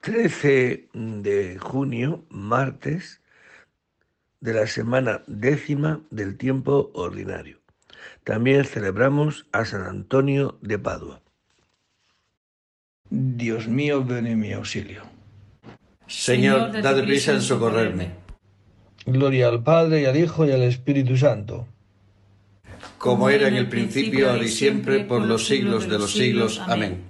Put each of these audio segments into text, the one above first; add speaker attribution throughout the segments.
Speaker 1: 13 de junio, martes de la semana décima del tiempo ordinario. También celebramos a San Antonio de Padua.
Speaker 2: Dios mío, ven en mi auxilio.
Speaker 3: Señor, dad prisa en socorrerme.
Speaker 2: Gloria al Padre y al Hijo y al Espíritu Santo.
Speaker 3: Como era en el principio, ahora y siempre, por los siglos de los siglos. Amén.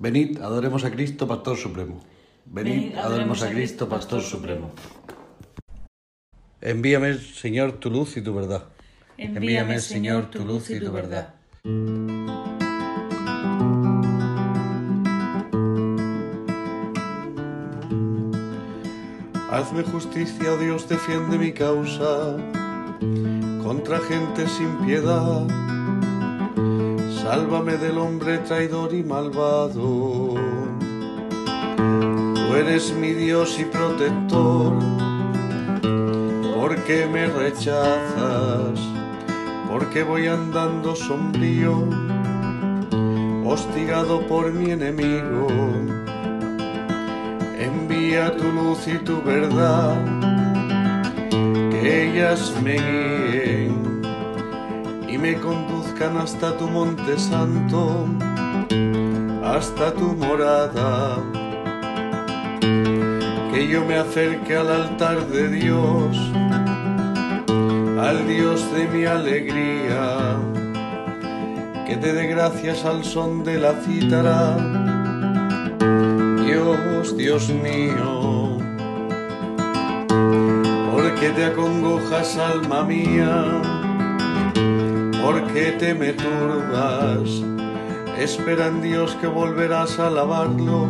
Speaker 3: Venid, adoremos a Cristo, Pastor Supremo. Venid, adoremos a Cristo, Pastor Supremo. Envíame, Señor, tu luz y tu verdad.
Speaker 4: Envíame, Señor, tu luz y tu verdad.
Speaker 5: Hazme justicia, oh Dios, defiende mi causa contra gente sin piedad. Sálvame del hombre traidor y malvado. Tú eres mi Dios y protector. ¿Por qué me rechazas? Porque voy andando sombrío, hostigado por mi enemigo envía tu luz y tu verdad, que ellas me guíen y me conduzcan hasta tu monte santo, hasta tu morada. Que yo me acerque al altar de Dios, al Dios de mi alegría, que te dé gracias al son de la cítara Dios, Dios mío, porque te acongojas, alma mía, porque te me turbas, espera en Dios que volverás a alabarlo,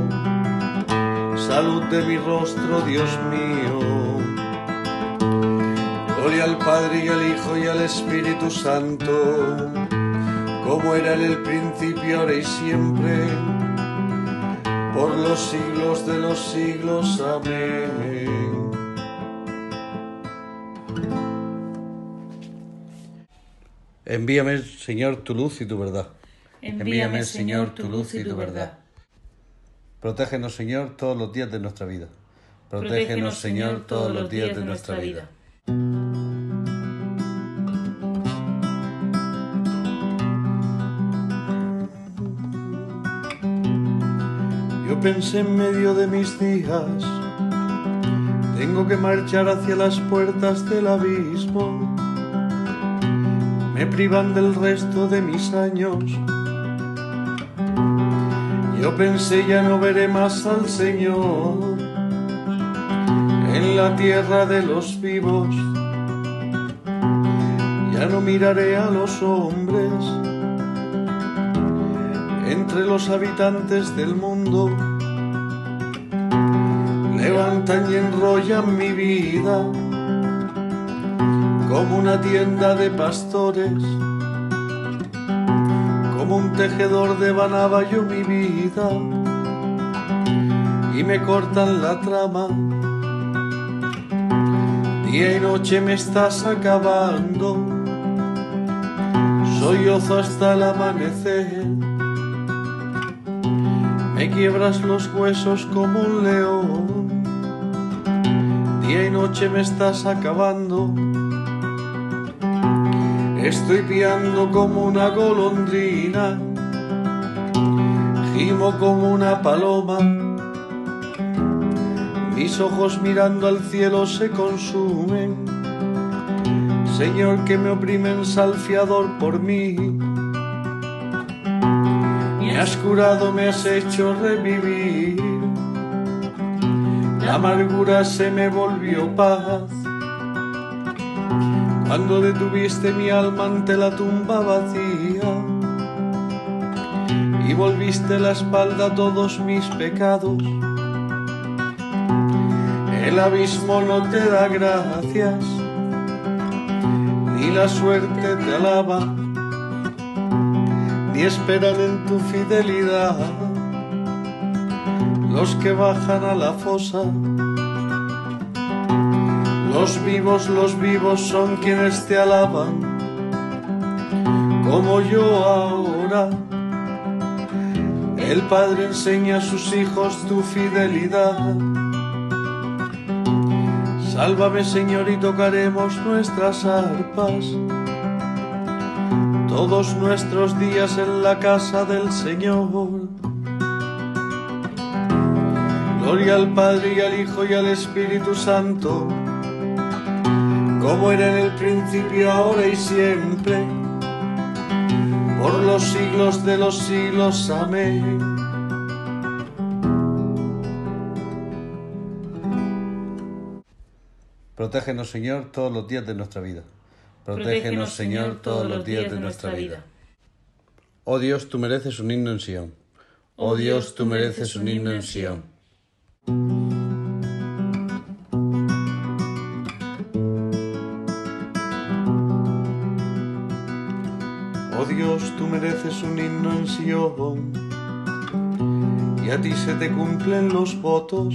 Speaker 5: salud de mi rostro, Dios mío. Gloria al Padre y al Hijo y al Espíritu Santo, como era en el principio, ahora y siempre por los siglos de los siglos. Amén.
Speaker 3: Envíame, Señor, tu luz y tu verdad.
Speaker 4: Envíame, Señor, tu luz y tu verdad.
Speaker 3: Protégenos, Señor, todos los días de nuestra vida. Protégenos, Señor, todos los días de nuestra vida.
Speaker 5: Yo pensé en medio de mis días, tengo que marchar hacia las puertas del abismo me privan del resto de mis años. Yo pensé ya no veré más al Señor en la tierra de los vivos. Ya no miraré a los hombres entre los habitantes del mundo. Levantan y enrollan mi vida como una tienda de pastores, como un tejedor de yo mi vida y me cortan la trama. Día y noche me estás acabando, soy ozo hasta el amanecer me quiebras los huesos como un león. Día y noche me estás acabando. Estoy piando como una golondrina. Gimo como una paloma. Mis ojos mirando al cielo se consumen. Señor, que me oprimen salfiador por mí has curado, me has hecho revivir. La amargura se me volvió paz. Cuando detuviste mi alma ante la tumba vacía y volviste la espalda a todos mis pecados. El abismo no te da gracias, ni la suerte te alaba y esperan en tu fidelidad los que bajan a la fosa. Los vivos, los vivos son quienes te alaban, como yo ahora. El Padre enseña a sus hijos tu fidelidad. Sálvame Señor y tocaremos nuestras arpas todos nuestros días en la casa del Señor. Gloria al Padre y al Hijo y al Espíritu Santo, como era en el principio, ahora y siempre, por los siglos de los siglos. Amén.
Speaker 3: Protégenos, Señor, todos los días de nuestra vida. Protégenos, Señor, todos los días de nuestra vida. Oh Dios, tú mereces un himno en Sion. Oh Dios, tú mereces un himno en Sion.
Speaker 5: Mereces un himno en. Y a ti se te cumplen los votos,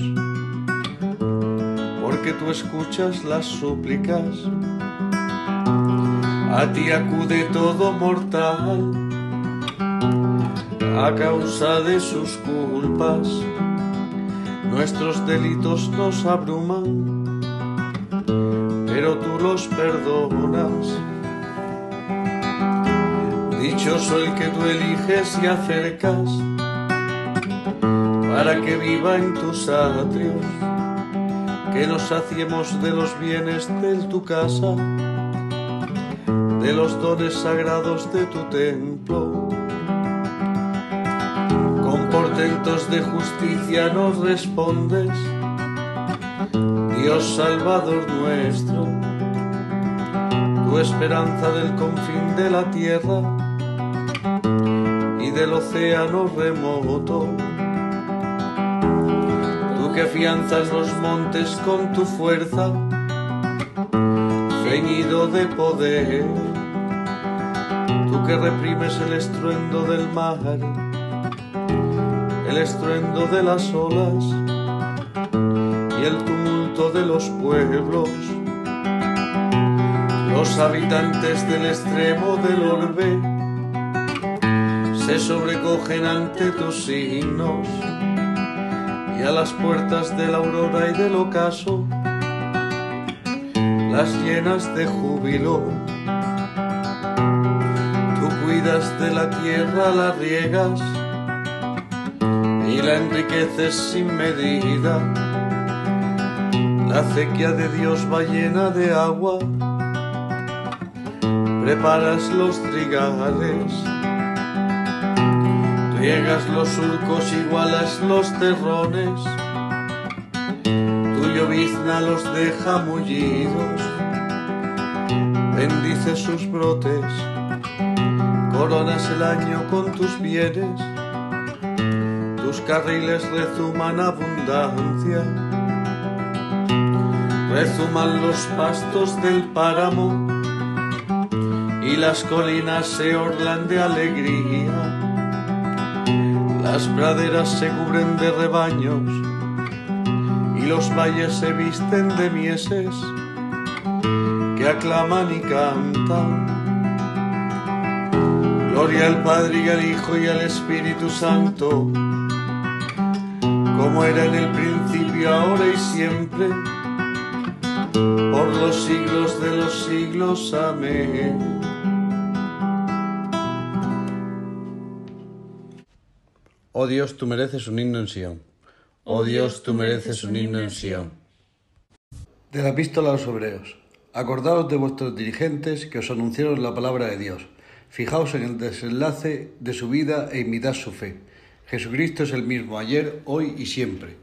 Speaker 5: porque tú escuchas las súplicas a ti acude todo mortal a causa de sus culpas. Nuestros delitos nos abruman, pero tú los perdonas. Dichoso el que tú eliges y acercas para que viva en tus atrios, que nos saciemos de los bienes de tu casa de los dones sagrados de tu templo. Con portentos de justicia nos respondes, Dios Salvador nuestro, tu esperanza del confín de la tierra del océano remoto. Tú que afianzas los montes con tu fuerza, ceñido de poder que reprimes el estruendo del mar, el estruendo de las olas y el tumulto de los pueblos. Los habitantes del extremo del orbe se sobrecogen ante tus signos y a las puertas de la aurora y del ocaso las llenas de júbilo de la tierra, la riegas y la enriqueces sin medida. La acequia de Dios va llena de agua. Preparas los trigales. Riegas los surcos, igualas los terrones. Tu llovizna los deja mullidos. Bendice sus brotes. Coronas el año con tus bienes tus carriles rezuman abundancia, rezuman los pastos del páramo y las colinas se orlan de alegría, las praderas se cubren de rebaños y los valles se visten de mieses que aclaman y cantan. Gloria al Padre y al Hijo y al Espíritu Santo como era en el principio, ahora y siempre, por los siglos de los siglos. Amén.
Speaker 3: Oh Dios, tú mereces un himno en Sion. Oh Dios, tú mereces un himno en Sion.
Speaker 2: De la epístola a los hebreos. Acordaos de vuestros dirigentes que os anunciaron la palabra de Dios. Fijaos en el desenlace de su vida e imitad su fe Jesucristo es el mismo ayer, hoy y siempre.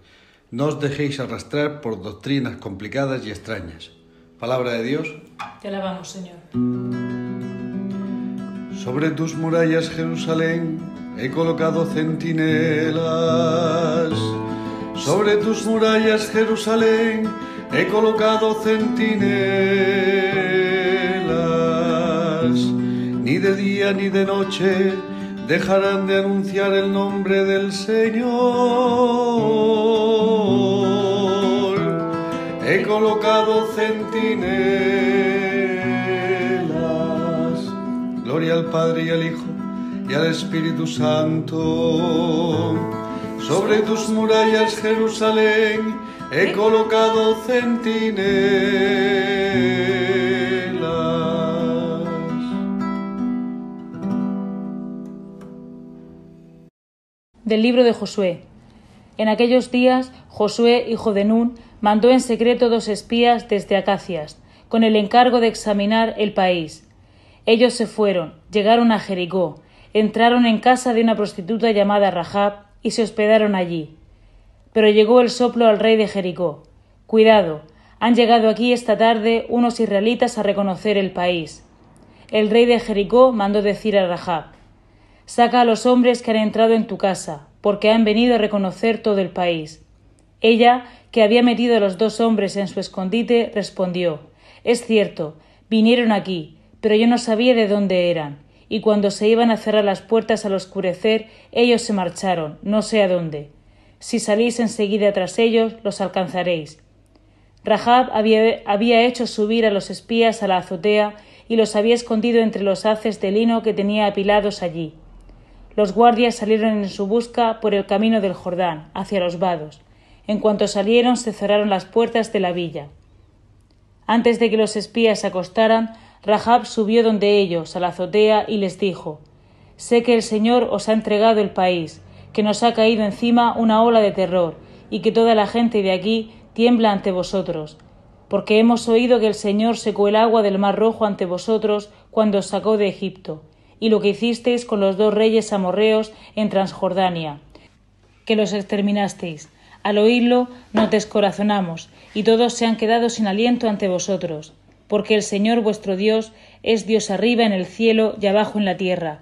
Speaker 2: No os dejéis arrastrar por doctrinas complicadas y extrañas. Palabra de Dios.
Speaker 4: Te alabamos, Señor.
Speaker 5: Sobre tus murallas, Jerusalén, he colocado centinelas. Sobre tus murallas, Jerusalén, he colocado centinelas. Ni de día ni de noche dejarán de anunciar el nombre del Señor. He colocado centinelas. Gloria al Padre y al Hijo y al Espíritu Santo. Sobre tus murallas, Jerusalén, he colocado centinelas.
Speaker 4: Del libro de Josué. En aquellos días Josué, hijo de Nun, mandó en secreto dos espías desde Acacias, con el encargo de examinar el país. Ellos se fueron, llegaron a Jericó, entraron en casa de una prostituta llamada Rahab y se hospedaron allí. Pero llegó el soplo al rey de Jericó. Cuidado, han llegado aquí esta tarde unos israelitas a reconocer el país. El rey de Jericó mandó decir a Rahab Saca a los hombres que han entrado en tu casa, porque han venido a reconocer todo el país. Ella, que había metido a los dos hombres en su escondite, respondió Es cierto, vinieron aquí, pero yo no sabía de dónde eran, y cuando se iban a cerrar las puertas al oscurecer, ellos se marcharon, no sé a dónde. Si salís enseguida tras ellos, los alcanzaréis. Rahab había, había hecho subir a los espías a la azotea y los había escondido entre los haces de lino que tenía apilados allí. Los guardias salieron en su busca por el camino del Jordán, hacia los vados. En cuanto salieron, se cerraron las puertas de la villa. Antes de que los espías se acostaran, Rahab subió donde ellos, a la azotea, y les dijo Sé que el Señor os ha entregado el país, que nos ha caído encima una ola de terror, y que toda la gente de aquí tiembla ante vosotros, porque hemos oído que el Señor secó el agua del mar rojo ante vosotros cuando os sacó de Egipto, y lo que hicisteis con los dos reyes amorreos en Transjordania, que los exterminasteis. Al oírlo nos descorazonamos, y todos se han quedado sin aliento ante vosotros, porque el Señor vuestro Dios es Dios arriba en el cielo y abajo en la tierra.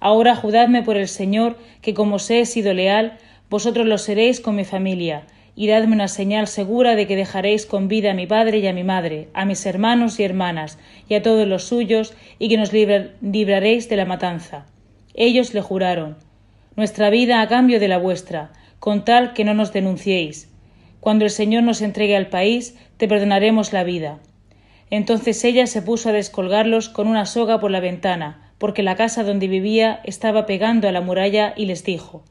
Speaker 4: Ahora judadme por el Señor, que como os he sido leal, vosotros lo seréis con mi familia, y dadme una señal segura de que dejaréis con vida a mi padre y a mi madre, a mis hermanos y hermanas, y a todos los suyos, y que nos libraréis de la matanza. Ellos le juraron Nuestra vida a cambio de la vuestra, con tal que no nos denunciéis. Cuando el Señor nos entregue al país, te perdonaremos la vida. Entonces ella se puso a descolgarlos con una soga por la ventana, porque la casa donde vivía estaba pegando a la muralla, y les dijo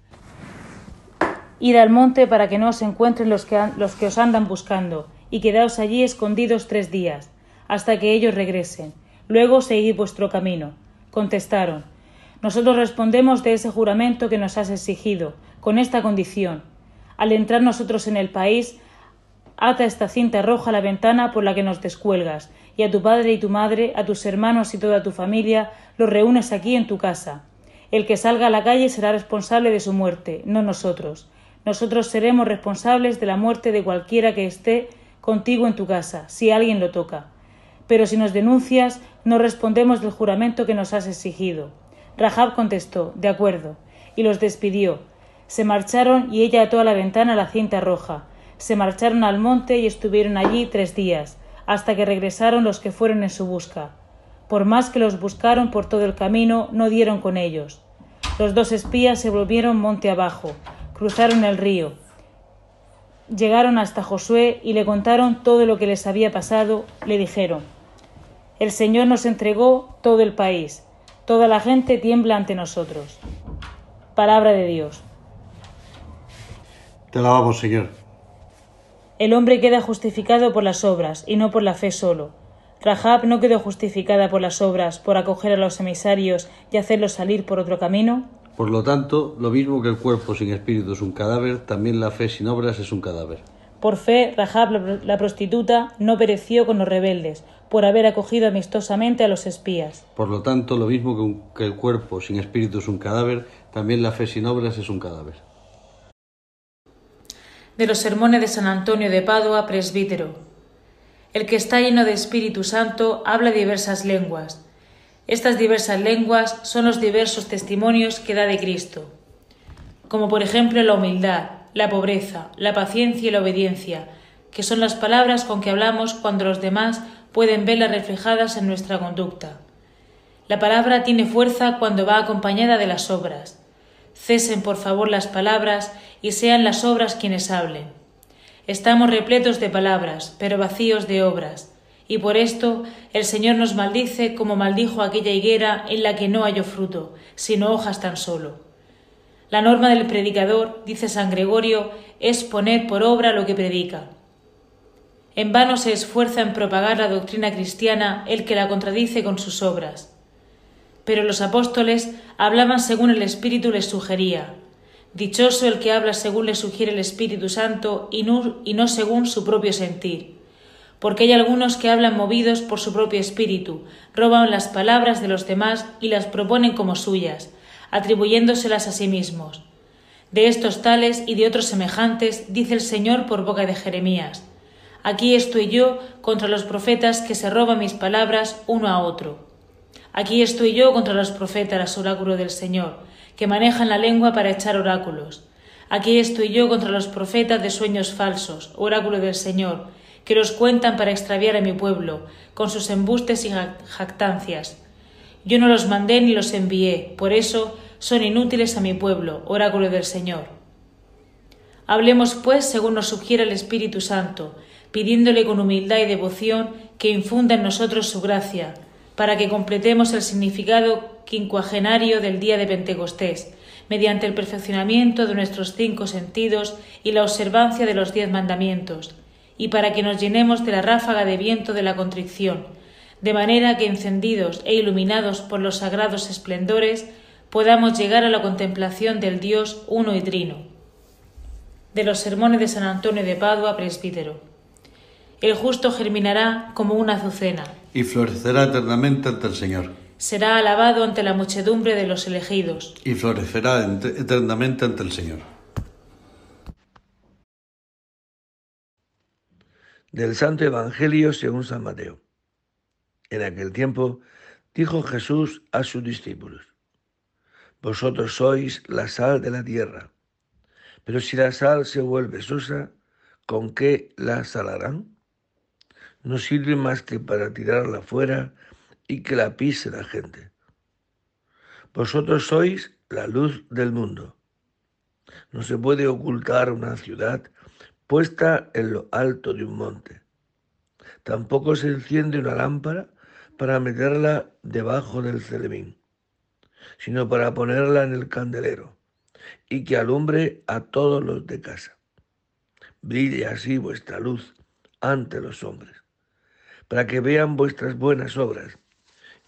Speaker 4: Id al monte para que no os encuentren los que, los que os andan buscando, y quedaos allí escondidos tres días, hasta que ellos regresen. Luego seguid vuestro camino. Contestaron Nosotros respondemos de ese juramento que nos has exigido, con esta condición. Al entrar nosotros en el país, ata esta cinta roja a la ventana por la que nos descuelgas, y a tu padre y tu madre, a tus hermanos y toda tu familia, los reúnes aquí en tu casa. El que salga a la calle será responsable de su muerte, no nosotros. Nosotros seremos responsables de la muerte de cualquiera que esté contigo en tu casa, si alguien lo toca. Pero si nos denuncias, no respondemos del juramento que nos has exigido. Rahab contestó, de acuerdo, y los despidió. Se marcharon y ella ató a la ventana la cinta roja. Se marcharon al monte y estuvieron allí tres días, hasta que regresaron los que fueron en su busca. Por más que los buscaron por todo el camino, no dieron con ellos. Los dos espías se volvieron monte abajo, cruzaron el río. Llegaron hasta Josué y le contaron todo lo que les había pasado. Le dijeron, El Señor nos entregó todo el país. Toda la gente tiembla ante nosotros. Palabra de Dios.
Speaker 2: Te alabamos, Señor.
Speaker 4: El hombre queda justificado por las obras y no por la fe solo. Rahab no quedó justificada por las obras, por acoger a los emisarios y hacerlos salir por otro camino.
Speaker 2: Por lo tanto, lo mismo que el cuerpo sin espíritu es un cadáver, también la fe sin obras es un cadáver.
Speaker 4: Por fe, Rahab la prostituta no pereció con los rebeldes, por haber acogido amistosamente a los espías.
Speaker 2: Por lo tanto, lo mismo que el cuerpo sin espíritu es un cadáver, también la fe sin obras es un cadáver.
Speaker 4: De los sermones de San Antonio de Padua, presbítero. El que está lleno de Espíritu Santo habla diversas lenguas estas diversas lenguas son los diversos testimonios que da de Cristo, como por ejemplo la humildad, la pobreza, la paciencia y la obediencia, que son las palabras con que hablamos cuando los demás pueden verlas reflejadas en nuestra conducta. La palabra tiene fuerza cuando va acompañada de las obras. Cesen por favor las palabras y sean las obras quienes hablen. Estamos repletos de palabras, pero vacíos de obras y por esto el Señor nos maldice como maldijo aquella higuera en la que no halló fruto, sino hojas tan solo. La norma del predicador, dice San Gregorio, es poner por obra lo que predica. En vano se esfuerza en propagar la doctrina cristiana el que la contradice con sus obras. Pero los apóstoles hablaban según el Espíritu les sugería. Dichoso el que habla según le sugiere el Espíritu Santo y no, y no según su propio sentir porque hay algunos que hablan movidos por su propio espíritu, roban las palabras de los demás y las proponen como suyas, atribuyéndoselas a sí mismos. De estos tales y de otros semejantes dice el Señor por boca de Jeremías, Aquí estoy yo contra los profetas que se roban mis palabras uno a otro. Aquí estoy yo contra los profetas, oráculo del Señor, que manejan la lengua para echar oráculos. Aquí estoy yo contra los profetas de sueños falsos, oráculo del Señor, que los cuentan para extraviar a mi pueblo, con sus embustes y jactancias. Yo no los mandé ni los envié, por eso son inútiles a mi pueblo, oráculo del Señor. Hablemos, pues, según nos sugiere el Espíritu Santo, pidiéndole con humildad y devoción que infunda en nosotros su gracia, para que completemos el significado quincuagenario del día de Pentecostés, mediante el perfeccionamiento de nuestros cinco sentidos y la observancia de los diez mandamientos, y para que nos llenemos de la ráfaga de viento de la contrición, de manera que encendidos e iluminados por los sagrados esplendores podamos llegar a la contemplación del Dios uno y trino. De los sermones de San Antonio de Padua, presbítero. El justo germinará como una azucena.
Speaker 2: Y florecerá eternamente ante el Señor.
Speaker 4: Será alabado ante la muchedumbre de los elegidos.
Speaker 2: Y florecerá eternamente ante el Señor.
Speaker 1: Del Santo Evangelio según San Mateo. En aquel tiempo dijo Jesús a sus discípulos, Vosotros sois la sal de la tierra, pero si la sal se vuelve sosa, ¿con qué la salarán? No sirve más que para tirarla fuera y que la pise la gente. Vosotros sois la luz del mundo. No se puede ocultar una ciudad puesta en lo alto de un monte. Tampoco se enciende una lámpara para meterla debajo del celemín, sino para ponerla en el candelero y que alumbre a todos los de casa. Brille así vuestra luz ante los hombres, para que vean vuestras buenas obras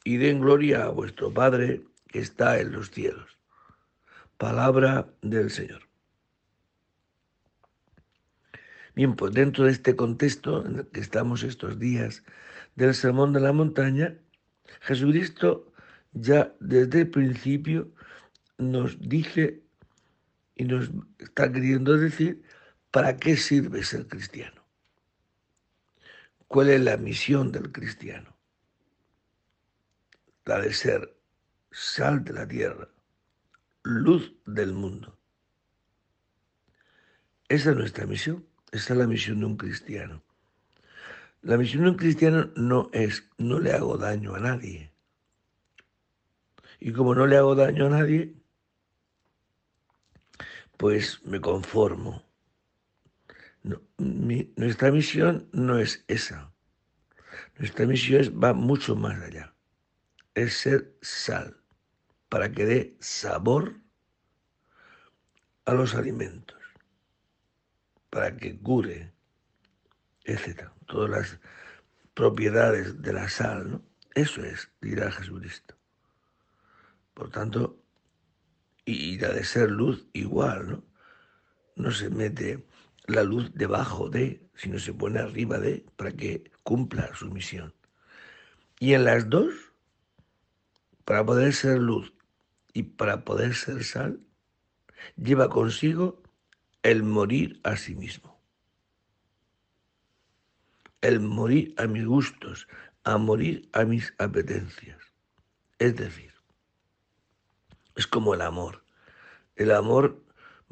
Speaker 1: y den gloria a vuestro Padre que está en los cielos. Palabra del Señor. Bien, pues dentro de este contexto en el que estamos estos días del Sermón de la Montaña, Jesucristo ya desde el principio nos dice y nos está queriendo decir para qué sirve ser cristiano. ¿Cuál es la misión del cristiano? La de ser sal de la tierra, luz del mundo. Esa es nuestra misión, esa es la misión de un cristiano. La misión de un cristiano no es no le hago daño a nadie. Y como no le hago daño a nadie, pues me conformo. Nuestra misión no es esa. Nuestra misión va mucho más allá. Es ser sal para que dé sabor a los alimentos, para que cure, etc. Todas las propiedades de la sal, ¿no? Eso es, dirá Jesucristo. Por tanto, y la de ser luz igual, ¿no? No se mete la luz debajo de, sino se pone arriba de, para que cumpla su misión. Y en las dos, para poder ser luz y para poder ser sal, lleva consigo el morir a sí mismo. El morir a mis gustos, a morir a mis apetencias. Es decir, es como el amor. El amor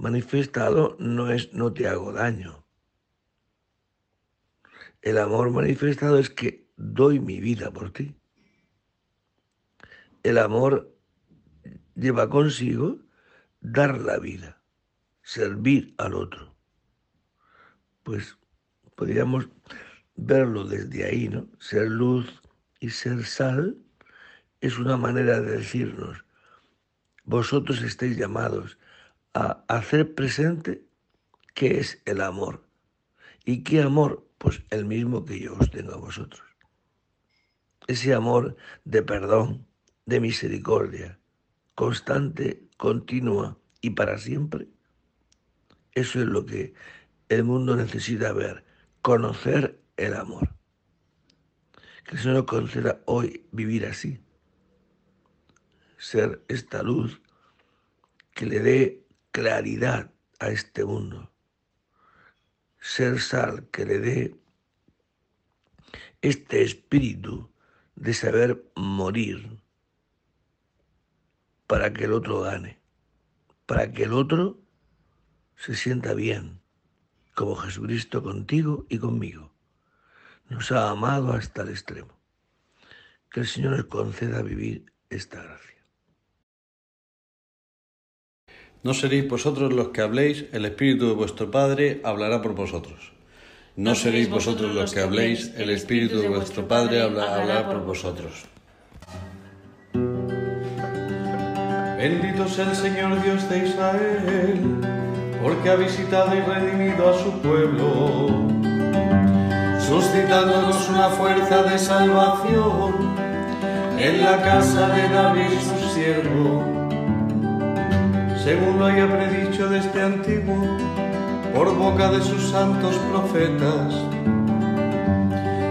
Speaker 1: manifestado no es no te hago daño. El amor manifestado es que doy mi vida por ti. El amor lleva consigo dar la vida, servir al otro. Pues podríamos verlo desde ahí, ¿no? Ser luz y ser sal es una manera de decirnos, vosotros estáis llamados a hacer presente qué es el amor. ¿Y qué amor? Pues el mismo que yo os tengo a vosotros. Ese amor de perdón, de misericordia, constante, continua y para siempre. Eso es lo que el mundo necesita ver, conocer el amor. Que el Señor conceda hoy vivir así ser esta luz que le dé claridad a este mundo, ser sal que le dé este espíritu de saber morir para que el otro gane, para que el otro se sienta bien, como Jesucristo contigo y conmigo. Nos ha amado hasta el extremo. Que el Señor nos conceda vivir esta gracia.
Speaker 2: No seréis vosotros los que habléis, el Espíritu de vuestro Padre hablará por vosotros. No seréis vosotros los que habléis, el Espíritu de vuestro Padre hablará por vosotros.
Speaker 5: Bendito sea el Señor Dios de Israel, porque ha visitado y redimido a su pueblo, suscitándonos una fuerza de salvación en la casa de David su siervo según lo haya predicho desde antiguo, por boca de sus santos profetas.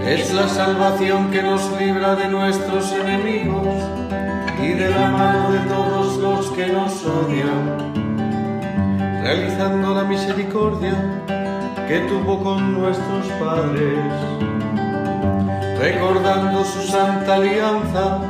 Speaker 5: Es la salvación que nos libra de nuestros enemigos y de la mano de todos los que nos odian, realizando la misericordia que tuvo con nuestros padres, recordando su santa alianza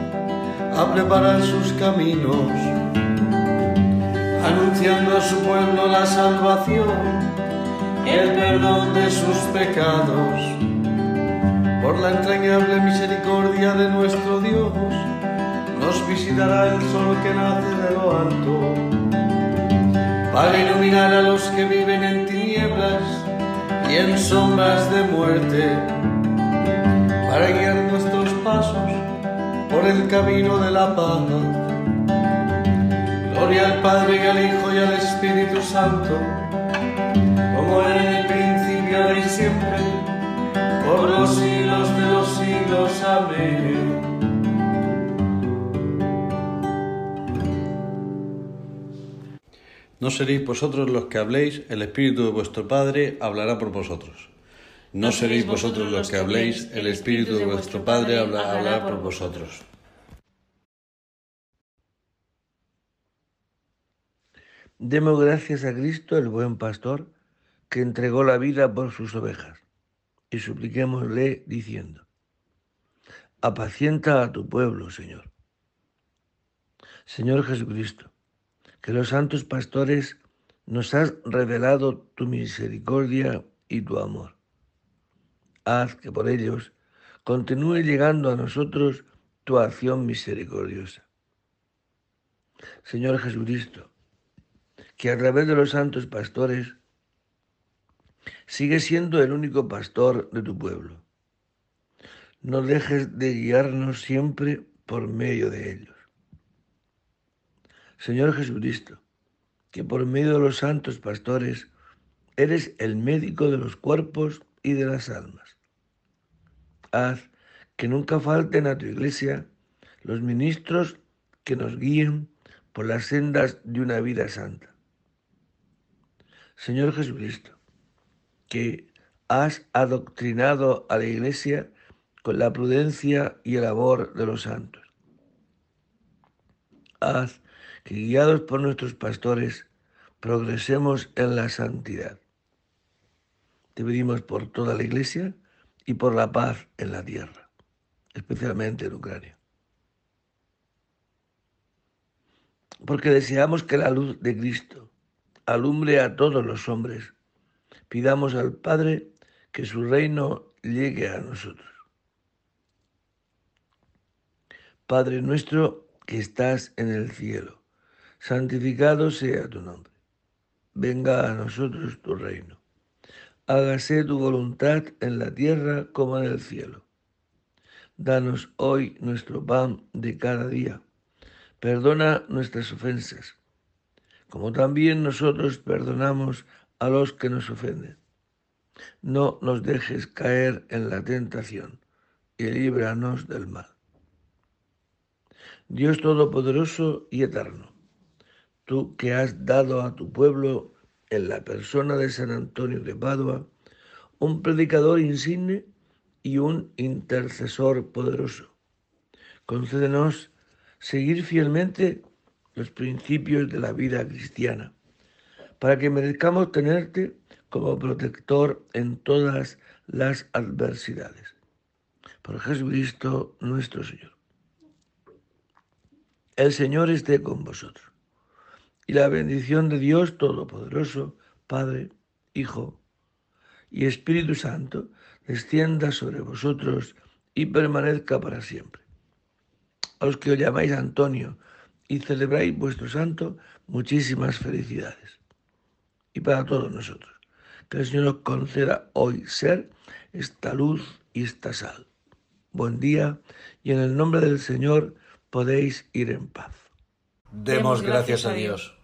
Speaker 5: a preparar sus caminos, anunciando a su pueblo la salvación, el perdón de sus pecados. Por la entrañable misericordia de nuestro Dios, nos visitará el sol que nace de lo alto, para iluminar a los que viven en tinieblas y en sombras de muerte, para guiar nuestros pasos por el camino de la paz. Gloria al Padre y al Hijo y al Espíritu Santo, como era en el principio, ahora y siempre, por los siglos de los siglos. Amén.
Speaker 2: No seréis vosotros los que habléis, el Espíritu de vuestro Padre hablará por vosotros. No seréis vosotros los que habléis, el Espíritu de vuestro Padre hablará por vosotros.
Speaker 1: Demos gracias a Cristo, el buen pastor, que entregó la vida por sus ovejas, y supliquémosle diciendo, apacienta a tu pueblo, Señor. Señor Jesucristo, que los santos pastores nos has revelado tu misericordia y tu amor. Haz que por ellos continúe llegando a nosotros tu acción misericordiosa. Señor Jesucristo, que a través de los santos pastores sigue siendo el único pastor de tu pueblo. No dejes de guiarnos siempre por medio de ellos. Señor Jesucristo, que por medio de los santos pastores eres el médico de los cuerpos y de las almas. Haz que nunca falten a tu iglesia los ministros que nos guíen por las sendas de una vida santa. Señor Jesucristo, que has adoctrinado a la iglesia con la prudencia y el amor de los santos. Haz que guiados por nuestros pastores progresemos en la santidad. Te pedimos por toda la Iglesia y por la paz en la tierra, especialmente en Ucrania. Porque deseamos que la luz de Cristo alumbre a todos los hombres, pidamos al Padre que su reino llegue a nosotros. Padre nuestro que estás en el cielo santificado sea tu nombre. Venga a nosotros tu reino. Hágase tu voluntad en la tierra como en el cielo. Danos hoy nuestro pan de cada día. Perdona nuestras ofensas, como también nosotros perdonamos a los que nos ofenden. No nos dejes caer en la tentación y líbranos del mal. Dios Todopoderoso y Eterno tú que has dado a tu pueblo en la persona de San Antonio de Padua un predicador insigne y un intercesor poderoso. Concédenos seguir fielmente los principios de la vida cristiana, para que merezcamos tenerte como protector en todas las adversidades. Por Jesucristo nuestro Señor. El Señor esté con vosotros y la bendición de Dios Todopoderoso, Padre, Hijo y Espíritu Santo, descienda sobre vosotros y permanezca para siempre. A los que os llamáis Antonio y celebráis vuestro santo, muchísimas felicidades. Y para todos nosotros, que el Señor nos conceda hoy ser esta luz y esta sal. Buen día y en el nombre del Señor podéis ir en paz.
Speaker 2: Demos gracias a Dios.